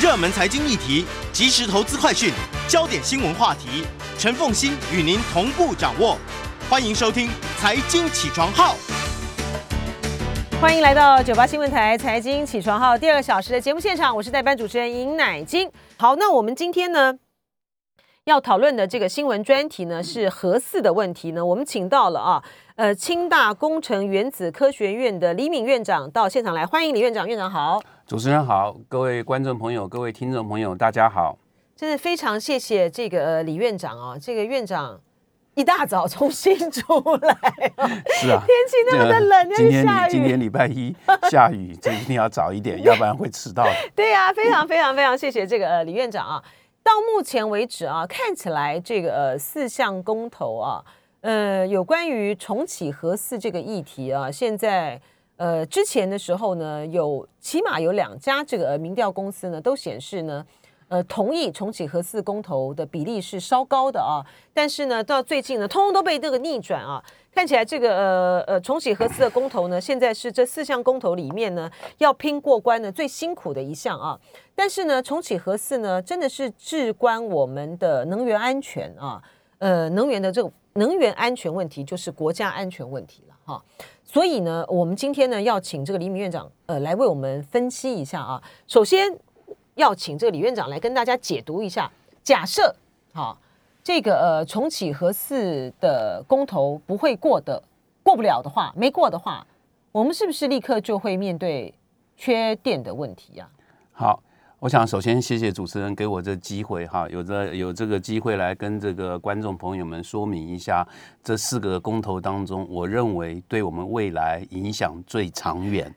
热门财经议题、即时投资快讯、焦点新闻话题，陈凤欣与您同步掌握。欢迎收听《财经起床号》。欢迎来到九八新闻台财经起床号第二个小时的节目现场，我是代班主持人尹乃金。好，那我们今天呢要讨论的这个新闻专题呢是核四的问题呢，我们请到了啊，呃，清大工程原子科学院的李敏院长到现场来，欢迎李院长，院长好。主持人好，各位观众朋友，各位听众朋友，大家好。真的非常谢谢这个呃李院长哦，这个院长一大早从新出来，是啊，天气那么的冷，今天下雨，今天礼拜一下雨，这一定要早一点，要不然会迟到。对呀，非常非常非常谢谢这个呃李院长啊。到目前为止啊，看起来这个呃四项公投啊，呃有关于重启核四这个议题啊，现在。呃，之前的时候呢，有起码有两家这个民调公司呢，都显示呢，呃，同意重启核四公投的比例是稍高的啊。但是呢，到最近呢，通通都被这个逆转啊。看起来这个呃呃重启核四的公投呢，现在是这四项公投里面呢，要拼过关的最辛苦的一项啊。但是呢，重启核四呢，真的是至关我们的能源安全啊。呃，能源的这个能源安全问题，就是国家安全问题了哈。所以呢，我们今天呢要请这个李敏院长呃来为我们分析一下啊。首先要请这个李院长来跟大家解读一下，假设好这个呃重启核四的公投不会过的过不了的话，没过的话，我们是不是立刻就会面对缺电的问题呀？好。我想首先谢谢主持人给我这机会哈，有这有这个机会来跟这个观众朋友们说明一下这四个公投当中，我认为对我们未来影响最长远、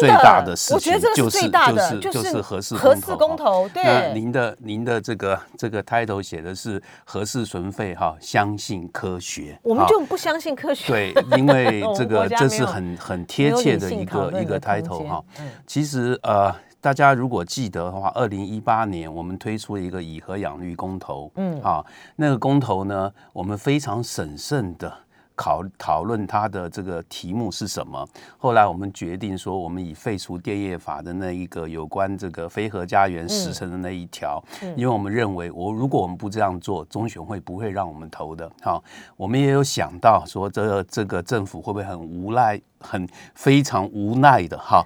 最大的事情，就是就是就是核四核四公投。那您的您的这个这个 title 写的是核事存废哈，相信科学，我们就不相信科学。对，因为 这个这是很很贴切的一个一个 title 哈。其实呃。大家如果记得的话，二零一八年我们推出了一个以和养绿公投，嗯，啊，那个公投呢，我们非常审慎的考讨论它的这个题目是什么。后来我们决定说，我们以废除电业法的那一个有关这个非核家园时程的那一条，因为我们认为，我如果我们不这样做，中选会不会让我们投的。好，我们也有想到说，这个这个政府会不会很无奈，很非常无奈的哈。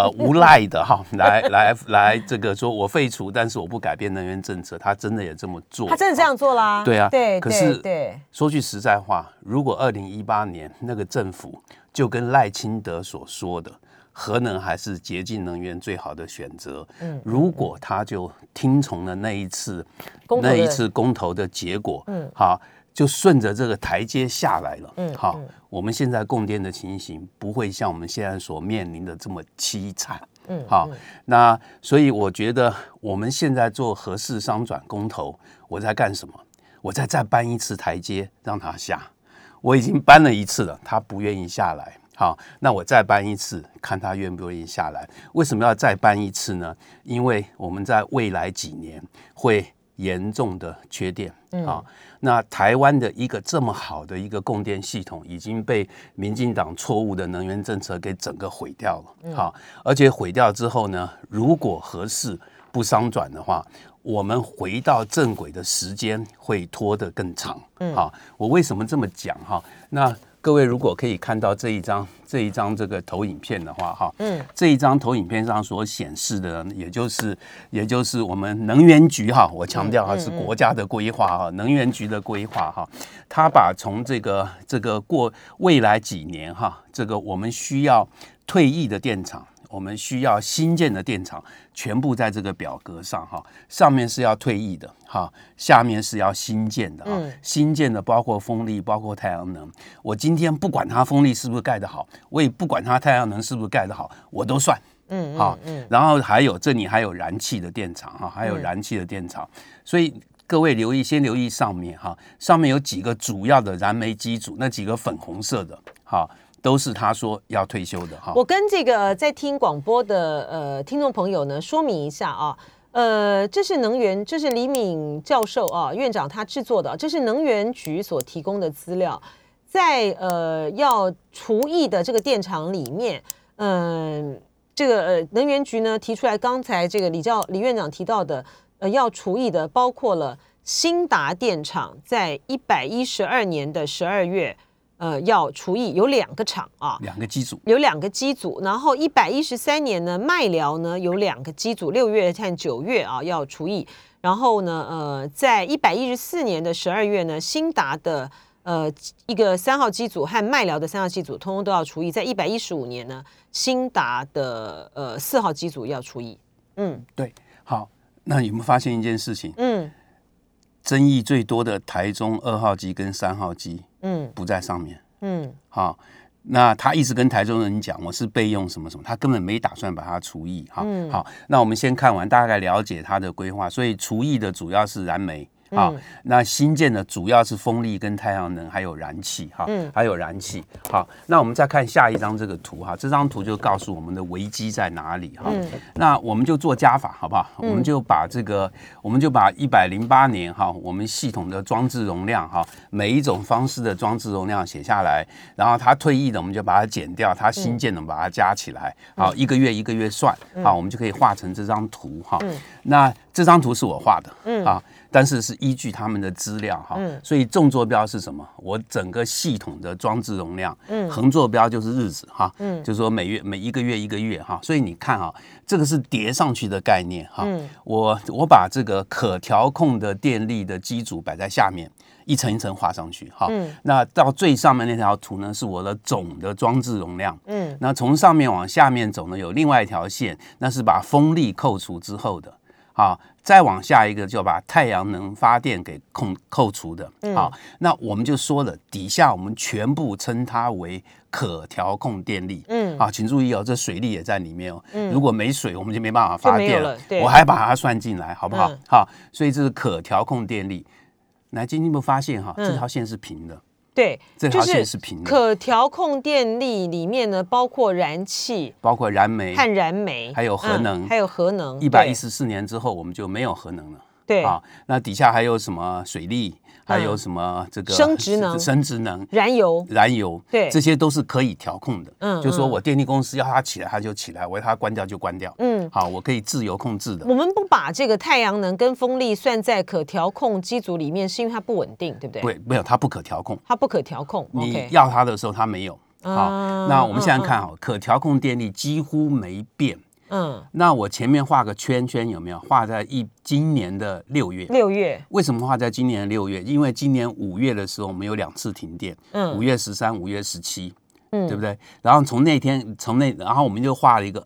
呃，无赖的哈，来来来，这个说我废除，但是我不改变能源政策，他真的也这么做，他真的这样做啦。对啊，对，可是对，说句实在话，如果二零一八年那个政府就跟赖清德所说的，核能还是洁净能源最好的选择，嗯，如果他就听从了那一次那一次公投的结果，嗯，好。就顺着这个台阶下来了，嗯，好，我们现在供电的情形不会像我们现在所面临的这么凄惨，嗯，好，那所以我觉得我们现在做合适商转公投，我在干什么？我再再搬一次台阶让他下，我已经搬了一次了，他不愿意下来，好，那我再搬一次，看他愿不愿意下来。为什么要再搬一次呢？因为我们在未来几年会严重的缺电，啊。那台湾的一个这么好的一个供电系统已经被民进党错误的能源政策给整个毁掉了，好，而且毁掉之后呢，如果合适不商转的话，我们回到正轨的时间会拖得更长，好，我为什么这么讲哈？那。各位如果可以看到这一张这一张这个投影片的话，哈，嗯，这一张投影片上所显示的，也就是也就是我们能源局哈，我强调哈是国家的规划哈，能源局的规划哈，他把从这个这个过未来几年哈，这个我们需要退役的电厂。我们需要新建的电厂，全部在这个表格上哈。上面是要退役的哈，下面是要新建的哈。新建的包括风力，包括太阳能。我今天不管它风力是不是盖得好，我也不管它太阳能是不是盖得好，我都算。嗯，好。嗯。然后还有这里还有燃气的电厂哈，还有燃气的电厂。所以各位留意，先留意上面哈，上面有几个主要的燃煤机组，那几个粉红色的，哈。都是他说要退休的哈。我跟这个在听广播的呃听众朋友呢说明一下啊，呃，这是能源，这是李敏教授啊院长他制作的，这是能源局所提供的资料，在呃要除役的这个电厂里面，嗯，这个呃能源局呢提出来，刚才这个李教李院长提到的，呃要除役的包括了新达电厂在一百一十二年的十二月，呃要除役有两个厂啊，两个机组，有两个机组，然后一百一十三年呢麦寮呢有两个机组，六月和九月啊要除役，然后呢呃在一百一十四年的十二月呢新达的。呃，一个三号机组和麦寮的三号机组，通通都要除役。在一百一十五年呢，新达的呃四号机组要除役。嗯，对。好，那有没有发现一件事情？嗯，争议最多的台中二号机跟三号机，嗯，不在上面。嗯，好，那他一直跟台中人讲，我是备用什么什么，他根本没打算把它除役。哈，好，那我们先看完，大概了解他的规划。所以除役的主要是燃煤。好，那新建的主要是风力跟太阳能，还有燃气哈，还有燃气。好，那我们再看下一张这个图哈，这张图就告诉我们的危机在哪里哈。那我们就做加法好不好？我们就把这个，我们就把一百零八年哈，我们系统的装置容量哈，每一种方式的装置容量写下来，然后它退役的我们就把它减掉，它新建的把它加起来，好，一个月一个月算，好，我们就可以画成这张图哈。那这张图是我画的，嗯啊。但是是依据他们的资料哈，所以纵坐标是什么？我整个系统的装置容量，嗯横坐标就是日子哈，嗯就是说每月每一个月一个月哈。所以你看啊，这个是叠上去的概念哈。我我把这个可调控的电力的机组摆在下面，一层一层画上去哈。那到最上面那条图呢，是我的总的装置容量。嗯，那从上面往下面走呢，有另外一条线，那是把风力扣除之后的。好，再往下一个就把太阳能发电给控扣除的。好，那我们就说了，底下我们全部称它为可调控电力。嗯，好，请注意哦，这水力也在里面哦。嗯，如果没水，我们就没办法发电了。我还把它算进来，好不好？好，所以这是可调控电力。来，今天有没有发现哈？这条线是平的。对，这条线是平的。可调控电力里面呢，包括燃气，包括燃煤和燃煤，还有核能，还有核能。一百一十四年之后，我们就没有核能了。对啊，那底下还有什么水利？还有什么这个生殖能、生殖能、燃油、燃油，对，这些都是可以调控的。嗯，就说我电力公司要它起来，它就起来；我要它关掉就关掉。嗯，好，我可以自由控制的。我们不把这个太阳能跟风力算在可调控机组里面，是因为它不稳定，对不对？对，没有，它不可调控。它不可调控。你要它的时候，它没有。好，那我们现在看，哈，可调控电力几乎没变。嗯，那我前面画个圈圈有没有？画在一今年的六月。六月为什么画在今年的六月？因为今年五月的时候我们有两次停电，嗯，五月十三、五月十七，嗯，对不对？然后从那天从那，然后我们就画了一个。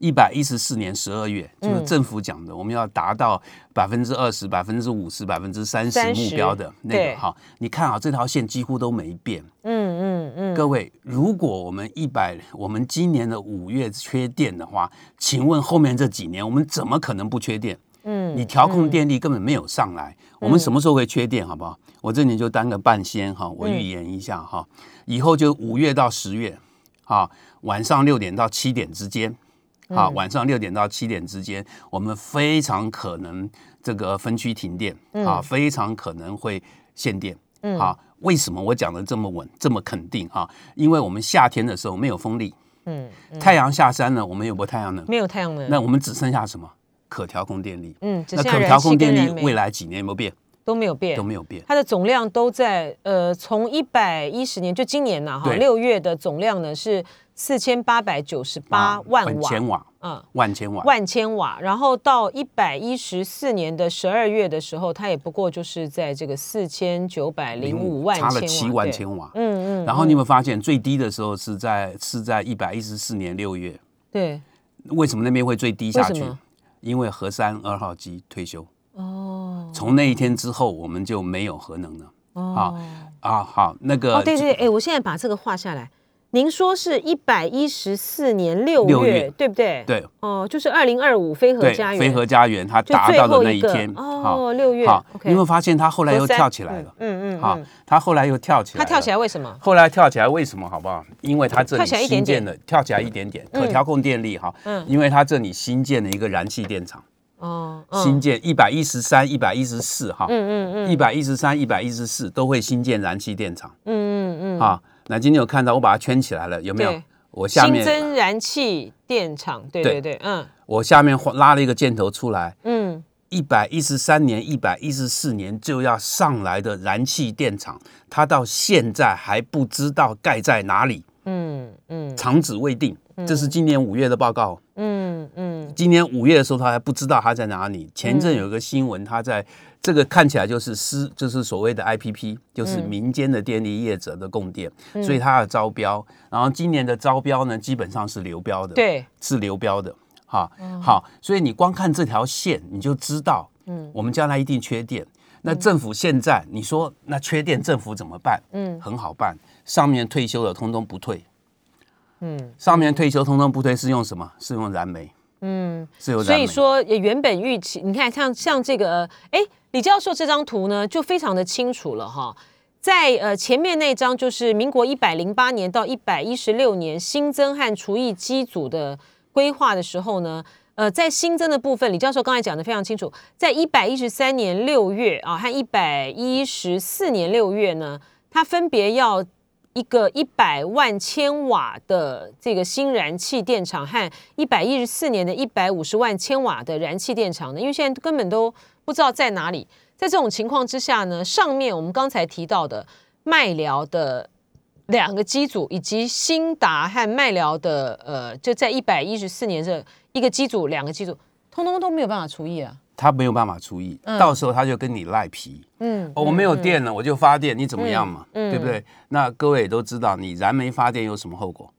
一百一十四年十二月，就是政府讲的，我们要达到百分之二十、百分之五十、百分之三十目标的那个哈。你看啊，这条线几乎都没变。嗯嗯嗯。各位，如果我们一百，我们今年的五月缺电的话，请问后面这几年我们怎么可能不缺电？嗯，你调控电力根本没有上来，我们什么时候会缺电？好不好？我这里就当个半仙哈，我预言一下哈，以后就五月到十月，啊，晚上六点到七点之间。好，晚上六点到七点之间，我们非常可能这个分区停电，啊，非常可能会限电。好，为什么我讲的这么稳，这么肯定？啊，因为我们夏天的时候没有风力，嗯，太阳下山了，我们有没有太阳能？没有太阳能，那我们只剩下什么？可调控电力。嗯，那可调控电力未来几年有没有变？都没有变，都没有变。它的总量都在呃，从一百一十年就今年呢，哈，六月的总量呢是。四千八百九十八万瓦，千瓦，嗯，万千瓦，万千瓦。然后到一百一十四年的十二月的时候，它也不过就是在这个四千九百零五万，差了七万千瓦。嗯嗯。然后你有没有发现最低的时候是在是在一百一十四年六月？对。为什么那边会最低下去？因为核三二号机退休。哦。从那一天之后，我们就没有核能了。哦。啊，好，那个。哦，对对，哎，我现在把这个画下来。您说是一百一十四年六月，对不对？对，哦，就是二零二五飞鹤家园，飞鹤家园它达到的那一天，哦，六月。好，你有没有发现它后来又跳起来了？嗯嗯，好，它后来又跳起来。它跳起来为什么？后来跳起来为什么？好不好？因为它这里新建的跳起来一点点，可调控电力哈。嗯，因为它这里新建了一个燃气电厂。哦，新建一百一十三、一百一十四哈。嗯嗯嗯，一百一十三、一百一十四都会新建燃气电厂。嗯嗯嗯，好。那今天有看到我把它圈起来了，有没有？我下面新增燃气电厂，对对对对，嗯我下面画拉了一个箭头出来，嗯，一百一十三年、一百一十四年就要上来的燃气电厂，它到现在还不知道盖在哪里，嗯嗯厂址未定。这是今年五月的报告。嗯嗯今年五月的时候，他还不知道它在哪里。前一阵有一个新闻，它在这个看起来就是私，就是所谓的 IPP，就是民间的电力业者的供电，所以它要招标。然后今年的招标呢，基本上是流标的，，对，是流标的。哈，好，所以你光看这条线，你就知道，嗯，我们将来一定缺电。那政府现在你说那缺电，政府怎么办？嗯，很好办，上面退休的通通不退，嗯上面退休通通不退是用什么？是用燃煤，嗯。所以说，也原本预期，你看像像这个，哎，李教授这张图呢，就非常的清楚了哈。在呃前面那张就是民国一百零八年到一百一十六年新增和除役机组的规划的时候呢，呃，在新增的部分，李教授刚才讲的非常清楚，在一百一十三年六月啊和一百一十四年六月呢，它分别要一个一百万千瓦的这个新燃气电厂和一百一十四年的一百五十万千瓦的燃气电厂呢，因为现在根本都不知道在哪里。在这种情况之下呢，上面我们刚才提到的麦寮的两个机组，以及新达和麦寮的呃，就在一百一十四年这一个机组、两个机组，通通都没有办法除役啊。他没有办法除役，到时候他就跟你赖皮。嗯，哦，我没有电了，我就发电，你怎么样嘛？嗯嗯对不对？那各位也都知道，你燃煤发电有什么后果？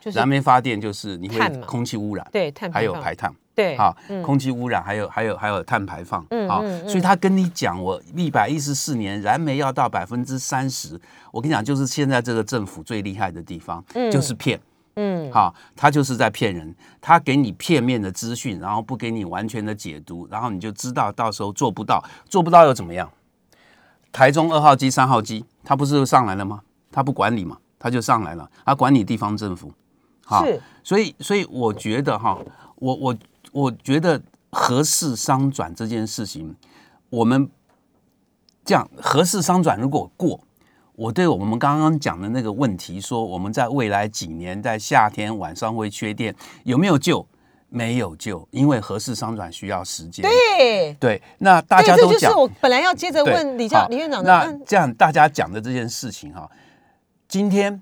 就是燃煤发电就是你会空气污染，对碳还有排碳。对，好，空气污染还有还有还有碳排放，嗯好嗯，所以他跟你讲，我一百一十四年燃煤要到百分之三十，我跟你讲，就是现在这个政府最厉害的地方，就是骗，嗯好，他就是在骗人，他给你片面的资讯，然后不给你完全的解读，然后你就知道到时候做不到，做不到又怎么样？台中二号机、三号机，他不是上来了吗？他不管理嘛，他就上来了，他管理地方政府，好，是，所以，所以我觉得哈，我我我觉得合适商转这件事情，我们这样合适商转如果过，我对我们刚刚讲的那个问题，说我们在未来几年在夏天晚上会缺电，有没有救？没有救，因为合适商转需要时间。对，对，那大家都讲，这就是我本来要接着对问李教李院长的。那嗯这样大家讲的这件事情哈，今天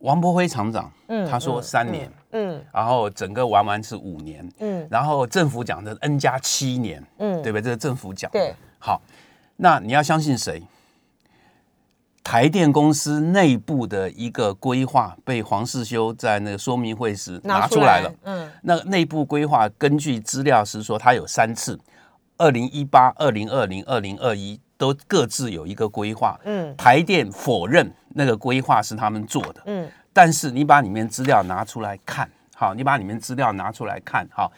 王博辉厂长嗯他说嗯三年。嗯然后整个玩完是五年，嗯然后政府讲的 N 加七年，嗯，对不对？这是政府讲的。对，好，那你要相信谁？台电公司内部的一个规划被黄世修在那个说明会时拿出来了。嗯那内部规划根据资料是说，它有三次，二零一八、二零二零、二零二一都各自有一个规划。嗯台电否认那个规划是他们做的。嗯但是你把里面资料拿出来看，好，你把里面资料拿出来看，好，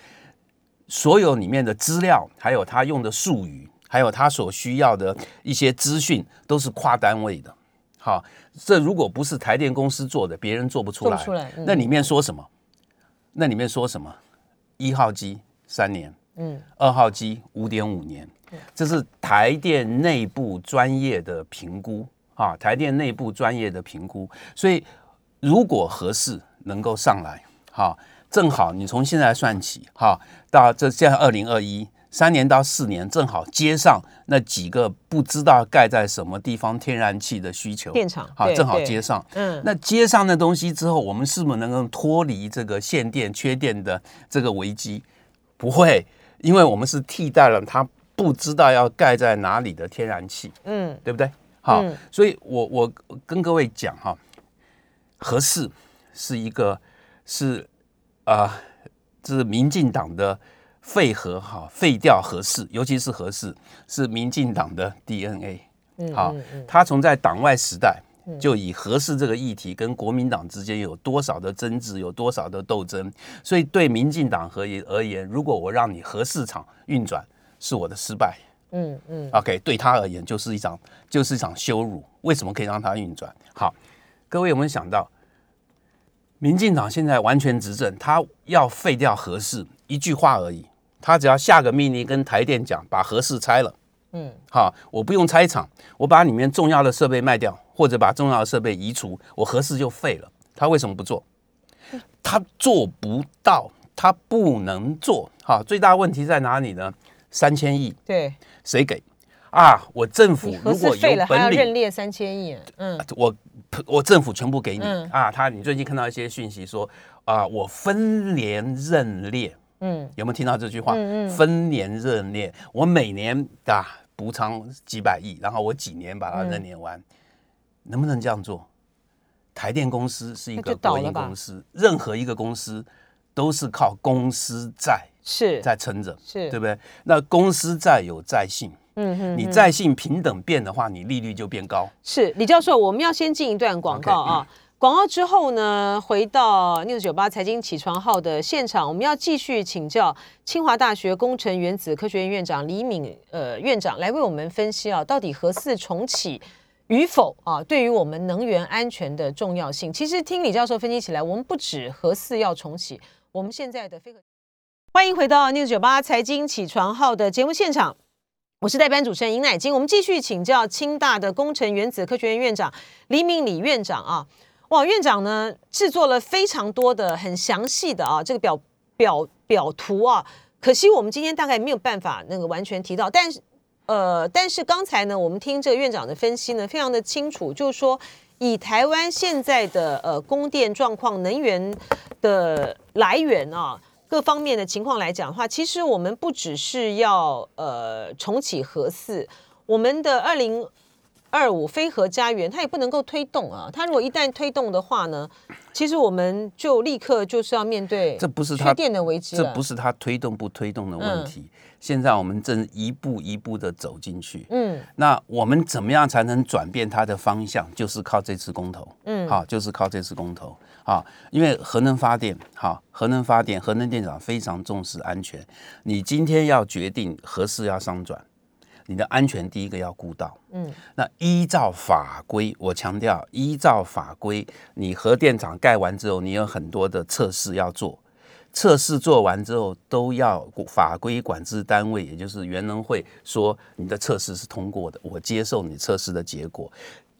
所有里面的资料，还有他用的术语，还有他所需要的一些资讯，都是跨单位的。好，这如果不是台电公司做的，别人做不出来。做不出来嗯那里面说什么？那里面说什么？一号机三年，嗯二号机五点五年，这是台电内部专业的评估啊，台电内部专业的评估。所以如果合适能够上来，哈、正好你从现在算起，哈、到这现在二零二一三年到四年，正好接上那几个不知道盖在什么地方天然气的需求，电厂好，正好接上。嗯那接上那东西之后，我们是不是能够脱离这个限电、缺电的这个危机？不会，因为我们是替代了它不知道要盖在哪里的天然气，嗯对不对？好，嗯所以我我跟各位讲哈，合适是一个是啊、这是民进党的废核哈，废掉合适，尤其是合适是民进党的 DNA。嗯好他从在党外时代就以合适这个议题跟国民党之间有多少的争执，有多少的斗争，所以对民进党和言而言，如果我让你核市场运转，是我的失败。嗯嗯 OK，对他而言就是一场就是一场羞辱。为什么可以让他运转？好，各位有没有想到，民进党现在完全执政，他要废掉核四，一句话而已，他只要下个命令跟台电讲，把核市拆了。嗯，好，我不用拆厂，我把里面重要的设备卖掉，或者把重要的设备移除，我核市就废了。他为什么不做？他做不到，他不能做。好，最大问题在哪里呢？三千亿，对，谁给？啊，我政府如果有本领，认列三千亿，嗯我我政府全部给你、嗯啊！他，你最近看到一些讯息说啊，我分年认列，嗯。有没有听到这句话？嗯嗯。分年认列，我每年啊补偿几百亿，然后我几年把它认列完，能不能这样做？台电公司是一那个倒了吧。营公司，任何一个公司都是靠公司债是。在撑着，是。对不对？那公司债有债性，嗯哼你债性平等变的话，你利率就变高。是李教授，我们要先进一段广告啊。广告之后呢，回到 News 九八财经起床号的现场，我们要继续请教清华大学工程原子科学院院长李敏呃院长来为我们分析啊，到底核四重启与否啊，对于我们能源安全的重要性。其实听李教授分析起来，我们不止核四要重启，我们现在的非核。欢迎回到 News 九八财经起床号的节目现场。我是代班主持人尹乃金，我们继续请教清大的工程原子科学院院长李敏李院长啊。哇，院长呢制作了非常多的很详细的啊这个表表表图啊，可惜我们今天大概没有办法那个完全提到，但是呃，但是刚才呢，我们听这个院长的分析呢，非常的清楚，就是说以台湾现在的呃供电状况、能源的来源啊。各方面的情况来讲的话，其实我们不只是要呃重启核四，我们的二零二五非核家园它也不能够推动啊。它如果一旦推动的话呢，其实我们就立刻就是要面对这不是他缺电的危机。这不是它推动不推动的问题，现在我们正一步一步的走进去。嗯那我们怎么样才能转变它的方向？就是靠这次公投，嗯好，就是靠这次公投，好，因为核能发电，好，核能发电，核能电厂非常重视安全。你今天要决定何时要商转，你的安全第一个要顾到。嗯那依照法规，我强调，依照法规，你核电厂盖完之后，你有很多的测试要做。测试做完之后，都要法规管制单位，也就是原能会说你的测试是通过的，我接受你测试的结果，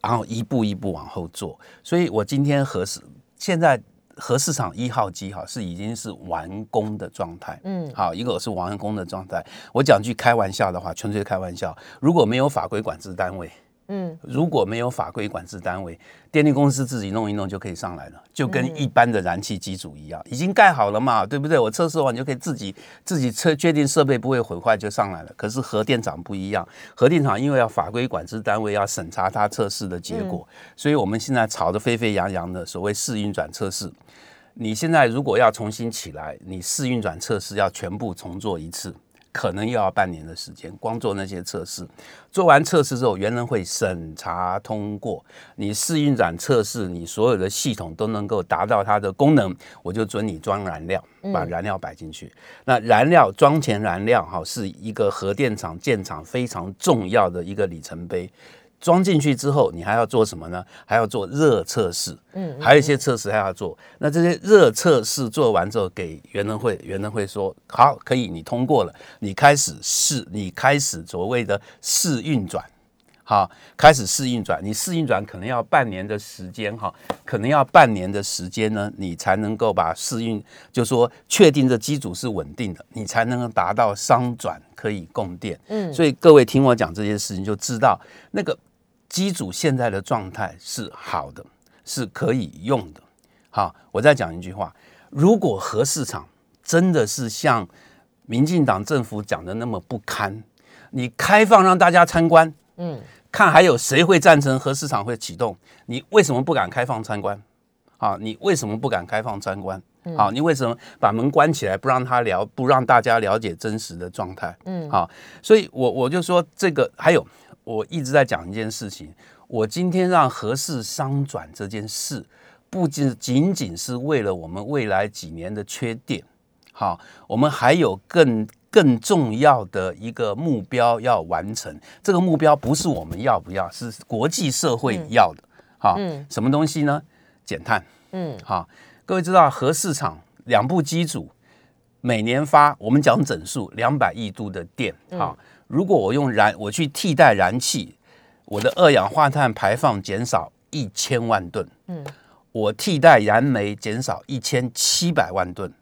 然后一步一步往后做。所以我今天核实现在核市场一号机哈是已经是完工的状态，嗯好，一个是完工的状态。我讲句开玩笑的话，纯粹开玩笑，如果没有法规管制单位，嗯如果没有法规管制单位，电力公司自己弄一弄就可以上来了，就跟一般的燃气机组一样，已经盖好了嘛，对不对？我测试完就可以自己自己测确定设备不会毁坏就上来了。可是核电厂不一样，核电厂因为要法规管制单位要审查它测试的结果，所以我们现在吵得沸沸扬扬的所谓试运转测试。你现在如果要重新起来，你试运转测试要全部重做一次，可能又要半年的时间，光做那些测试。做完测试之后，原人会审查通过，你试运转测试，你所有的系统都能够达到它的功能，我就准你装燃料，把燃料摆进去。那燃料装前燃料哈，是一个核电厂建厂非常重要的一个里程碑。装进去之后，你还要做什么呢？还要做热测试，嗯还有一些测试还要做。那这些热测试做完之后，给袁能会，袁能会说好，可以，你通过了，你开始试，你开始所谓的试运转。好，开始试运转，你试运转可能要半年的时间哈，可能要半年的时间呢，你才能够把试运，就说确定这机组是稳定的，你才能够达到商转可以供电。嗯所以各位听我讲这些事情，就知道那个机组现在的状态是好的，是可以用的。好，我再讲一句话：如果核市场真的是像民进党政府讲的那么不堪，你开放让大家参观，嗯看还有谁会赞成核市场会启动？你为什么不敢开放参观？啊，你为什么不敢开放参观？好，你为什么把门关起来，不让他了，不让大家了解真实的状态？嗯好，所以我我就说这个，还有我一直在讲一件事情，我今天让核市商转这件事，不仅仅仅是为了我们未来几年的缺电，好，我们还有更更重要的一个目标要完成。这个目标不是我们要不要，是国际社会要的。好，嗯什么东西呢？减碳。嗯好，各位知道核市场两部机组每年发，我们讲整数两百亿度的电。好，如果我用燃，我去替代燃气，我的二氧化碳排放减少一千万吨。嗯，我替代燃煤减少一千七百万吨。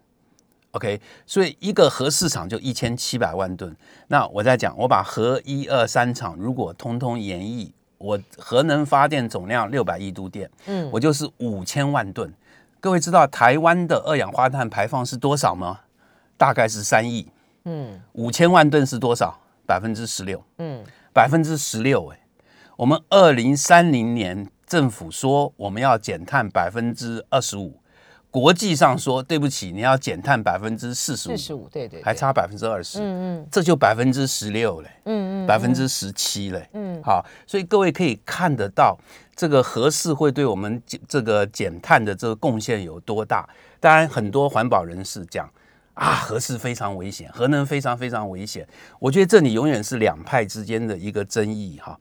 OK，所以一个核市场就一千七百万吨。那我在讲，我把核一二三厂如果通通延役，我核能发电总量六百亿度电，嗯，我就是五千万吨。各位知道台湾的二氧化碳排放是多少吗？大概是三亿。嗯，五千万吨是多少？百分之十六。嗯，百分之十六。哎，我们二零三零年政府说我们要减碳百分之二十五。国际上说对不起，你要减碳百分之四十五，四十五，对对，还差百分之二十，嗯嗯，这就百分之十六嘞，嗯嗯，百分之十七嘞，嗯，好，所以各位可以看得到这个核四会对我们这个减碳的这个贡献有多大。当然，很多环保人士讲啊，核是非常危险，核能非常非常危险。我觉得这里永远是两派之间的一个争议哈。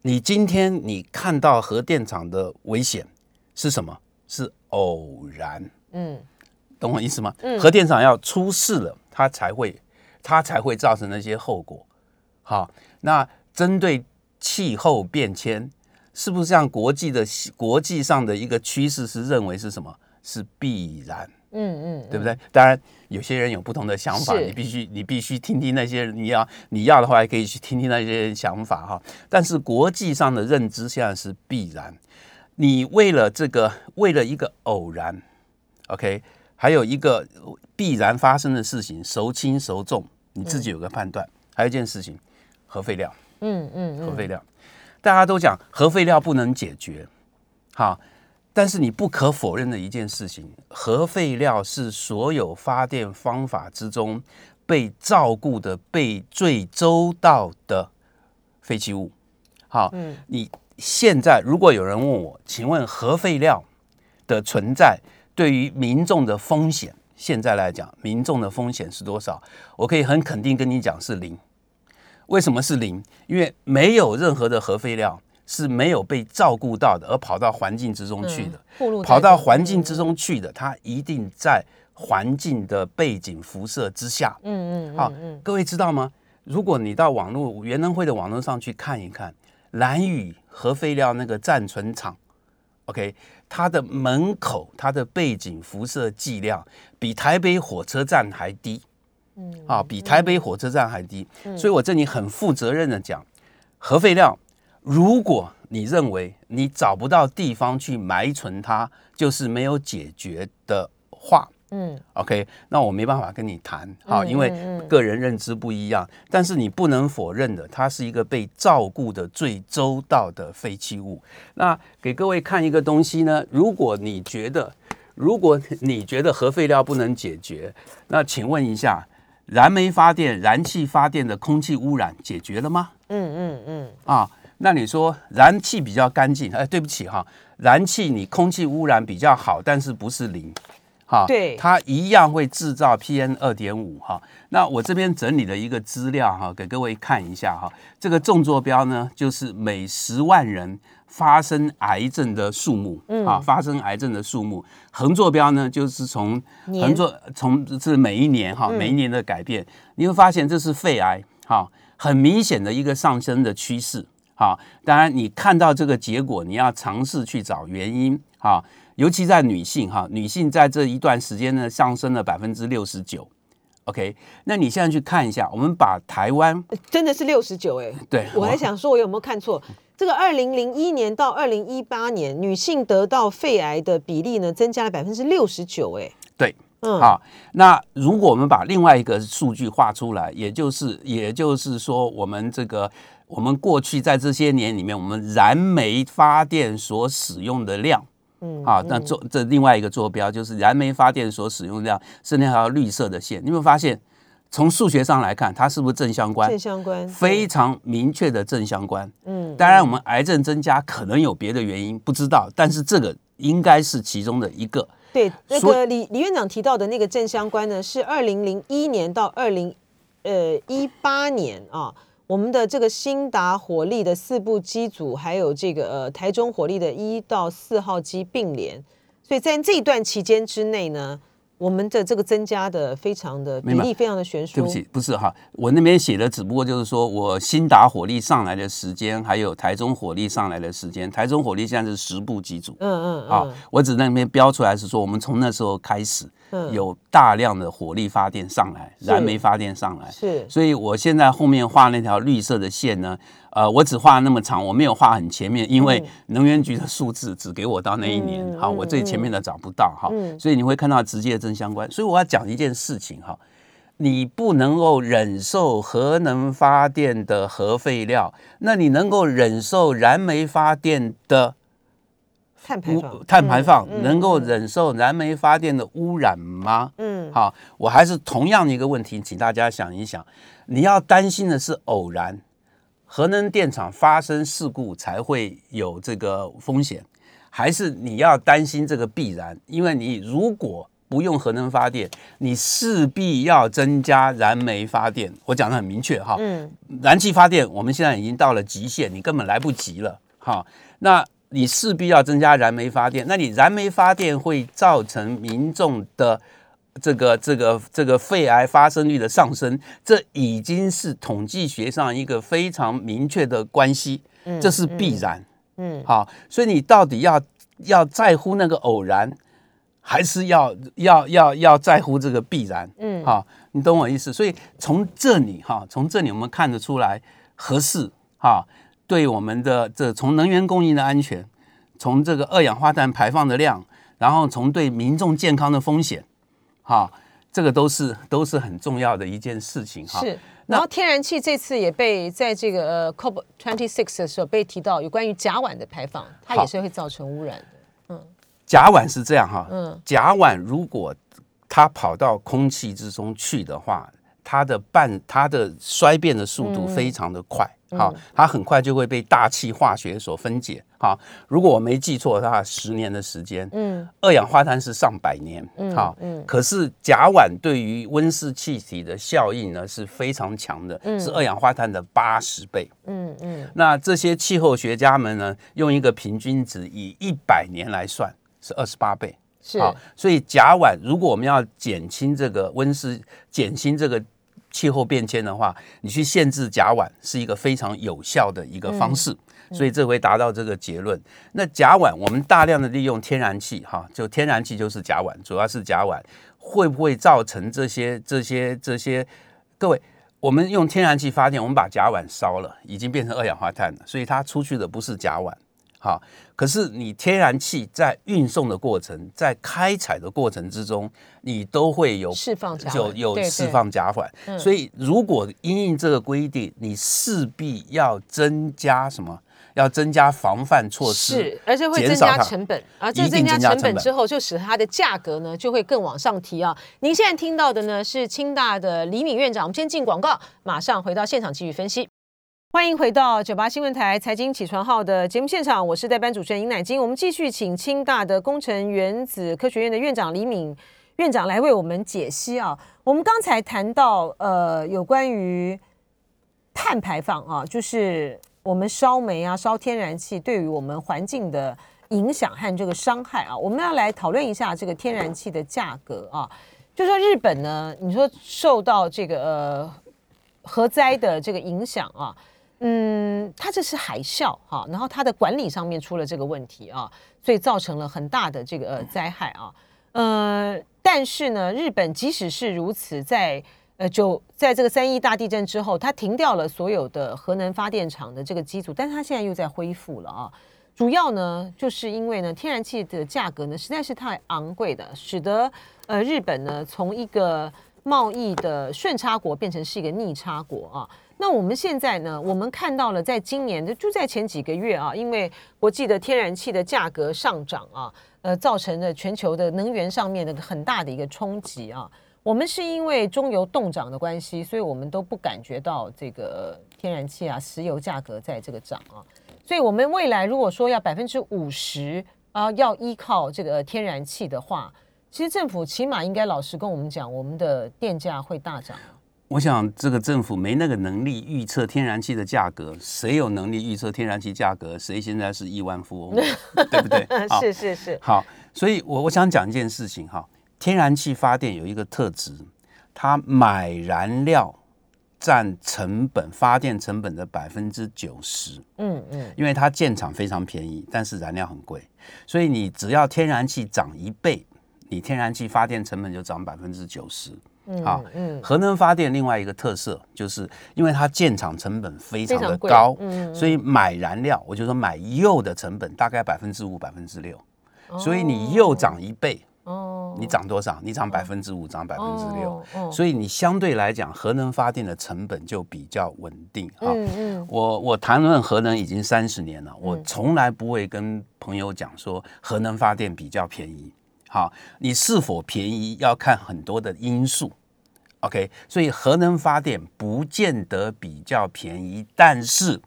你今天你看到核电厂的危险是什么？是偶然，嗯，懂我意思吗？嗯，核电厂要出事了，它才会，它才会造成那些后果。好，那针对气候变迁，是不是像国际的国际上的一个趋势是认为是什么？是必然，嗯嗯，对不对？当然，有些人有不同的想法，你必须你必须听听那些人，你要你要的话，可以去听听那些人想法哈。但是国际上的认知现在是必然。你为了这个，为了一个偶然，OK，还有一个必然发生的事情，孰轻孰重，你自己有个判断。还有一件事情，核废料，嗯嗯，核废料，大家都讲核废料不能解决，好，但是你不可否认的一件事情，核废料是所有发电方法之中被照顾的、被最周到的废弃物。好，嗯，你。现在，如果有人问我，请问核废料的存在对于民众的风险，现在来讲，民众的风险是多少？我可以很肯定跟你讲是零。为什么是零？因为没有任何的核废料是没有被照顾到的，而跑到环境之中去的。跑到环境之中去的，它一定在环境的背景辐射之下。嗯嗯。好，各位知道吗？如果你到网络原能会的网络上去看一看。蓝宇核废料那个暂存厂，OK，它的门口它的背景辐射剂量比台北火车站还低，嗯，啊，比台北火车站还低，所以我这里很负责任的讲，核废料，如果你认为你找不到地方去埋存它，就是没有解决的话。嗯，OK，那我没办法跟你谈，好，因为个人认知不一样。但是你不能否认的，它是一个被照顾的最周到的废弃物。那给各位看一个东西呢？如果你觉得，如果你觉得核废料不能解决，那请问一下，燃煤发电、燃气发电的空气污染解决了吗？嗯嗯嗯。啊，那你说燃气比较干净？哎，对不起哈，燃气你空气污染比较好，但是不是零。哈，对，它一样会制造 PM 二点五哈。那我这边整理了一个资料哈，给各位看一下哈。这个纵坐标呢，就是每十万人发生癌症的数目啊，发生癌症的数目。横坐标呢，就是从横坐从是每一年哈，每一年的改变，你会发现这是肺癌哈，很明显的一个上升的趋势。好，当然你看到这个结果，你要尝试去找原因哈。尤其在女性哈，女性在这一段时间呢上升了百分之六十九。OK，那你现在去看一下，我们把台湾真的是六十九哎，对我还想说，我有没有看错？这个二零零一年到二零一八年，女性得到肺癌的比例呢增加了百分之六十九哎，对，嗯，好，那如果我们把另外一个数据画出来，也就是也就是说，我们这个我们过去在这些年里面，我们燃煤发电所使用的量。嗯，啊，那坐这另外一个坐标就是燃煤发电所使用量是那条绿色的线。你有没有发现，从数学上来看，它是不是正相关？正相关，非常明确的正相关。嗯，当然，我们癌症增加可能有别的原因，不知道，但是这个应该是其中的一个。对，那个李李院长提到的那个正相关呢，是二零零一年到二零呃一八年啊。我们的这个新达火力的四部机组，还有这个呃台中火力的一到四号机并联，所以在这一段期间之内呢，我们的这个增加的非常的比例非常的悬殊。对不起，不是哈，我那边写的只不过就是说我新达火力上来的时间，还有台中火力上来的时间。台中火力现在是十部机组，嗯嗯，啊，我只那边标出来是说我们从那时候开始有大量的火力发电上来，燃煤发电上来，是，所以我现在后面画那条绿色的线呢。呃，我只画那么长，我没有画很前面，因为能源局的数字只给我到那一年，好，我最前面的找不到哈，所以你会看到直接正相关。所以我要讲一件事情哈，你不能够忍受核能发电的核废料，那你能够忍受燃煤发电的碳排放？碳排放能够忍受燃煤发电的污染吗？嗯，好，我还是同样的一个问题，请大家想一想，你要担心的是偶然。核能电厂发生事故才会有这个风险，还是你要担心这个必然？因为你如果不用核能发电，你势必要增加燃煤发电。我讲的很明确哈，嗯，燃气发电我们现在已经到了极限，你根本来不及了哈。那你势必要增加燃煤发电，那你燃煤发电会造成民众的。这个这个这个肺癌发生率的上升，这已经是统计学上一个非常明确的关系，这是必然。嗯，好，所以你到底要要在乎那个偶然，还是要要要要在乎这个必然？嗯，好，你懂我意思。所以从这里哈，从这里我们看得出来，合适哈，对我们的这从能源供应的安全，从这个二氧化碳排放的量，然后从对民众健康的风险。哈，这个都是都是很重要的一件事情哈。是，然后天然气这次也被在这个呃 COP twenty six 的时候被提到有关于甲烷的排放，它也是会造成污染的。嗯，甲烷是这样哈，嗯，甲烷如果它跑到空气之中去的话，它的半它的衰变的速度非常的快。好，它很快就会被大气化学所分解。好，如果我没记错，它十年的时间。嗯，二氧化碳是上百年。嗯，好，嗯，可是甲烷对于温室气体的效应呢是非常强的，是二氧化碳的八十倍。嗯嗯，那这些气候学家们呢，用一个平均值以一百年来算，是二十八倍。是，所以甲烷如果我们要减轻这个温室，减轻这个。气候变迁的话，你去限制甲烷是一个非常有效的一个方式，所以这回达到这个结论。那甲烷，我们大量的利用天然气，哈，就天然气就是甲烷，主要是甲烷，会不会造成这些这些这些？各位，我们用天然气发电，我们把甲烷烧了，已经变成二氧化碳了，所以它出去的不是甲烷。好，可是你天然气在运送的过程，在开采的过程之中，你都会有释放甲有有释放甲烷，所以如果因应这个规定，你势必要增加什么？要增加防范措施，是，而且会增加成本，而这增加成本之后，就使它的价格呢就会更往上提啊。您现在听到的呢是清大的李敏院长，我们先进广告，马上回到现场继续分析。欢迎回到九八新闻台财经起床号的节目现场，我是代班主持人尹乃金。我们继续请清大的工程原子科学院的院长李敏院长来为我们解析啊。我们刚才谈到呃有关于碳排放啊，就是我们烧煤啊、烧天然气对于我们环境的影响和这个伤害啊，我们要来讨论一下这个天然气的价格啊。就说日本呢，你说受到这个呃核灾的这个影响啊。嗯，它这是海啸哈，然后它的管理上面出了这个问题啊，所以造成了很大的这个呃灾害啊。呃，但是呢，日本即使是如此，在呃就在这个三一大地震之后，它停掉了所有的核能发电厂的这个机组，但是它现在又在恢复了啊。主要呢，就是因为呢，天然气的价格呢实在是太昂贵的，使得呃日本呢从一个贸易的顺差国变成是一个逆差国啊。那我们现在呢？我们看到了，在今年的就在前几个月啊，因为国际的天然气的价格上涨啊，呃，造成了全球的能源上面的很大的一个冲击啊。我们是因为中油冻涨的关系，所以我们都不感觉到这个天然气啊、石油价格在这个涨啊。所以，我们未来如果说要百分之五十啊，要依靠这个天然气的话，其实政府起码应该老实跟我们讲，我们的电价会大涨。我想这个政府没那个能力预测天然气的价格，谁有能力预测天然气价格，谁现在是亿万富翁，对不对？是是是。好，所以我我想讲一件事情哈，天然气发电有一个特质，它买燃料占成本发电成本的百分之九十。嗯嗯，因为它建厂非常便宜，但是燃料很贵，所以你只要天然气涨一倍，你天然气发电成本就涨百分之九十。啊，嗯。核能发电另外一个特色就是，因为它建厂成本非常的高，嗯。所以买燃料，我就说买铀的成本大概百分之五、百分之六，所以你哦铀涨一倍，哦，你涨多少？你涨百分之五，涨百分之六所以你相对来讲，核能发电的成本就比较稳定啊。嗯嗯。我我谈论核能已经三十年了，我从来不会跟朋友讲说核能发电比较便宜。好，你是否便宜要看很多的因素。OK，所以核能发电不见得比较便宜，但是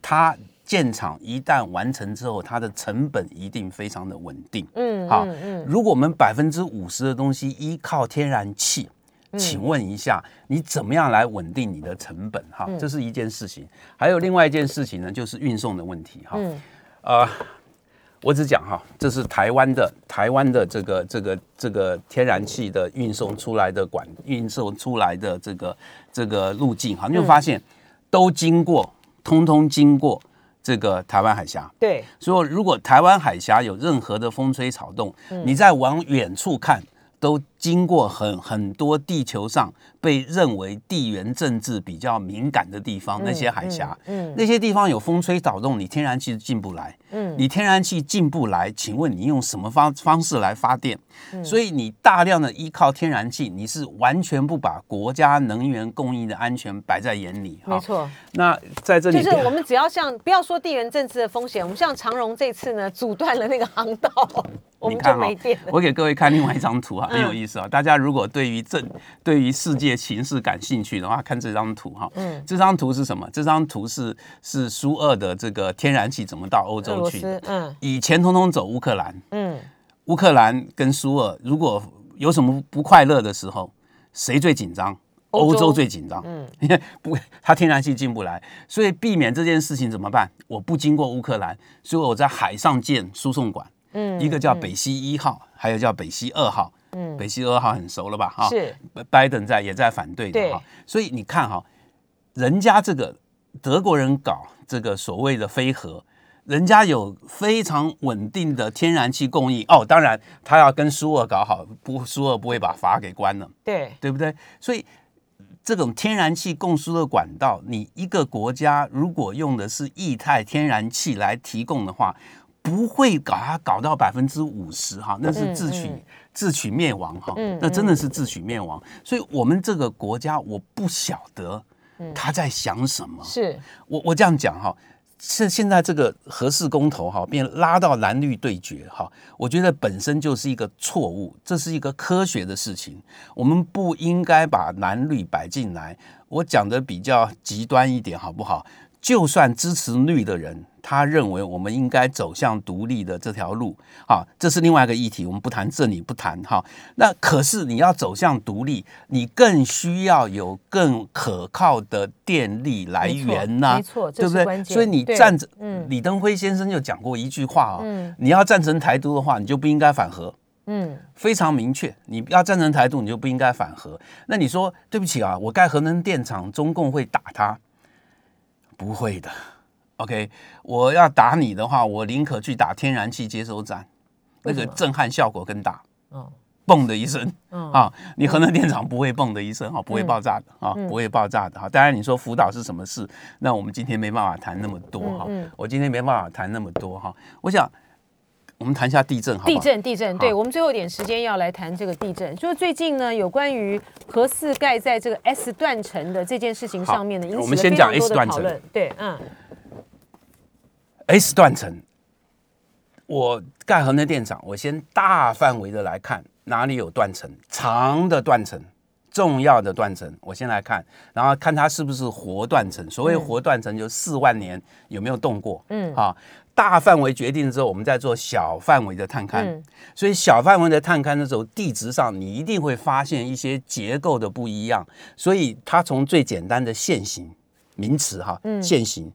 它建厂一旦完成之后，它的成本一定非常的稳定。嗯，好嗯嗯，如果我们百分之五十的东西依靠天然气，嗯请问一下，你怎么样来稳定你的成本？哈，嗯这是一件事情。还有另外一件事情呢，就是运送的问题。哈，嗯呃，我只讲哈，这是台湾的台湾的这个这个这个天然气的运送出来的管运送出来的这个这个路径哈，你会发现都经过，通通经过这个台湾海峡。对，所以，如果台湾海峡有任何的风吹草动，你再往远处看，都经过很很多地球上被认为地缘政治比较敏感的地方，那些海峡，嗯那些地方有风吹草动，你天然气进不来，嗯你天然气进不来，请问你用什么方方式来发电？嗯所以你大量的依靠天然气，你是完全不把国家能源供应的安全摆在眼里。没错，那在这里就是我们只要像不要说地缘政治的风险，我们像长荣这次呢阻断了那个航道，我们就没电了。我给各位看另外一张图啊，嗯很有意思啊。大家如果对于政、对于世界形势感兴趣的话，看这张图哈。嗯这张图是什么？这张图是是苏俄的这个天然气怎么到欧洲去，？嗯以前通通走乌克兰，嗯，乌克兰跟苏俄如果有什么不快乐的时候，谁最紧张？欧洲欧洲最紧张，嗯 因为不，它天然气进不来，所以避免这件事情怎么办？我不经过乌克兰，所以我在海上建输送管，嗯一个叫北溪一号，还有叫北溪二号。嗯。北溪二号很熟了吧？哈，是。拜登在也在反对的对。哈，所以你看哈，人家这个德国人搞这个所谓的飞核，人家有非常稳定的天然气供应哦，当然他要跟苏俄搞好，不苏俄不会把阀给关了，对，对不对？所以这种天然气供输的管道，你一个国家如果用的是液态天然气来提供的话，不会搞它搞到百分之五十哈，那是自取、嗯自取灭亡哈，嗯那真的是自取灭亡。所以我们这个国家，我不晓得他在想什么。是我我这样讲哈，现现在这个核四公投哈，变拉到蓝绿对决哈，我觉得本身就是一个错误，这是一个科学的事情，我们不应该把蓝绿摆进来。我讲的比较极端一点好不好？就算支持绿的人，他认为我们应该走向独立的这条路，啊，这是另外一个议题，我们不谈这里不谈哈。那可是你要走向独立，你更需要有更可靠的电力来源呐、没错没错对不对？所以你对站着，嗯李登辉先生就讲过一句话啊、嗯你要赞成台独的话，你就不应该反核。嗯非常明确，你要赞成台独，你就不应该反核。那你说对不起啊，我盖核能电厂，中共会打他？不会的。OK，我要打你的话，我宁可去打天然气接收站，那个震撼效果更大。哦嘣的一声嗯啊！你核能电厂不会嘣的一声哈，不会爆炸的啊，嗯不会爆炸的哈。当然你说福岛是什么事，那我们今天没办法谈那么多哈嗯嗯。我今天没办法谈那么多哈。我想我们谈一下地震好？地震，地震，对我们最后一点时间要来谈这个地震，就是最近呢，有关于核四盖在这个 S 断层的这件事情上面呢，好引起我们先讲 S 断层。对，嗯 S 断层，我盖恒的电厂，我先大范围的来看哪里有断层，长的断层。重要的断层，我先来看，然后看它是不是活断层。所谓活断层，就四万年有没有动过？嗯啊，大范围决定之后，我们再做小范围的探勘。嗯所以小范围的探勘的时候，地质上你一定会发现一些结构的不一样。所以它从最简单的线形名词哈，嗯线形，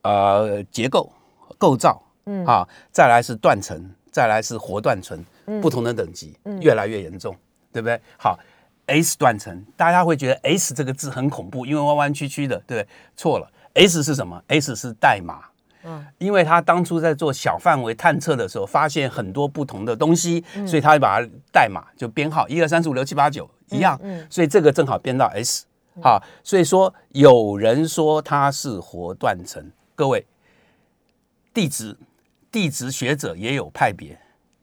呃，结构构造，嗯啊，再来是断层，再来是活断层，不同的等级越来越严重，对不对？好，S 断层，大家会觉得 S 这个字很恐怖，因为弯弯曲曲的，对不对？错了，S 是什么？S 是代码。嗯，因为他当初在做小范围探测的时候，发现很多不同的东西，所以他就把它代码就编号一二三四五六七八九一样，所以这个正好编到 S。好，所以说有人说它是活断层，各位地质地质学者也有派别。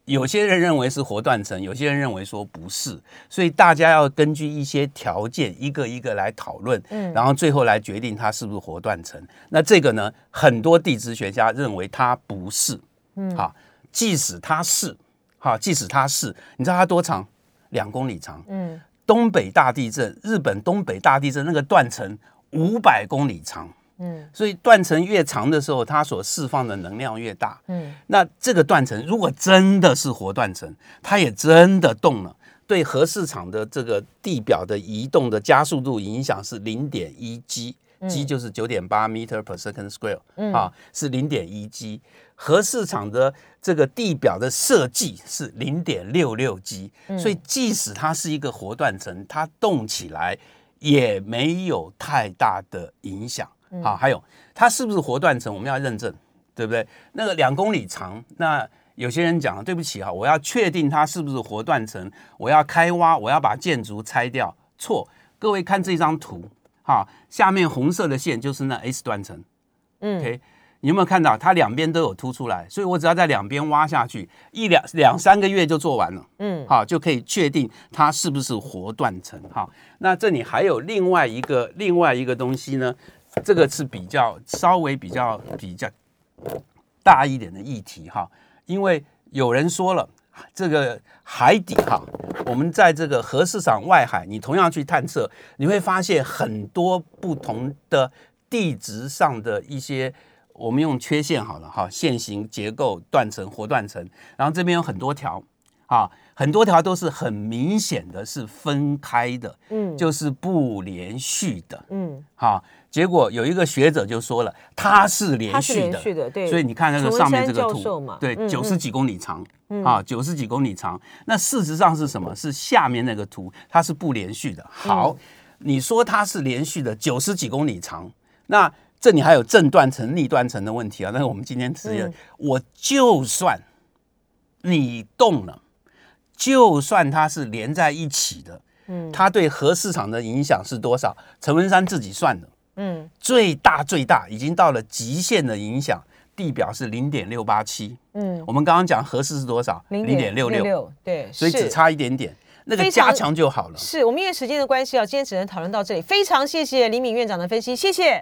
有些人认为是活断层，有些人认为说不是，所以大家要根据一些条件一个一个来讨论，嗯，然后最后来决定它是不是活断层。那这个呢，很多地质学家认为它不是，嗯，好，即使它是，好，即使它是，你知道它多长？两公里长，嗯，东北大地震，日本东北大地震那个断层五百公里长。嗯，所以断层越长的时候，它所释放的能量越大。嗯，那这个断层如果真的是活断层，它也真的动了，对核市场的这个地表的移动的加速度影响是零点一 g，g 就是九点八 meter per second square，啊，是零点一 g。核市场的这个地表的设计是零点六六 g，所以即使它是一个活断层，它动起来也没有太大的影响。好，还有它是不是活断层？我们要认证，对不对？那个两公里长，那有些人讲，对不起啊，我要确定它是不是活断层，我要开挖，我要把建筑拆掉。错，各位看这张图，哈，下面红色的线就是那 S 断层。嗯，OK，你有没有看到它两边都有凸出来？所以我只要在两边挖下去，一两两三个月就做完了。嗯，好，就可以确定它是不是活断层。好，那这里还有另外一个另外一个东西呢？这个是比较稍微比较比较大一点的议题哈，因为有人说了，这个海底哈，我们在这个核市场外海，你同样去探测，你会发现很多不同的地质上的一些，我们用缺陷好了哈，线形结构断层活断层，然后这边有很多条啊。很多条都是很明显的是分开的，嗯，就是不连续的，嗯，好，结果有一个学者就说了，它是连续的，对，所以你看那个上面这个图，对，九十几公里长，啊，九十几公里长，那事实上是什么？是下面那个图，它是不连续的。好，你说它是连续的，九十几公里长，那这里还有正断层、逆断层的问题啊。那是我们今天实验，我就算你动了。就算它是连在一起的，嗯，它对核市场的影响是多少？陈文山自己算的，嗯，最大最大已经到了极限的影响，地表是零点六八七，嗯，我们刚刚讲核市是多少？零点六六，对，所以只差一点点，那个加强就好了。是我们因为时间的关系啊，今天只能讨论到这里。非常谢谢李敏院长的分析，谢谢。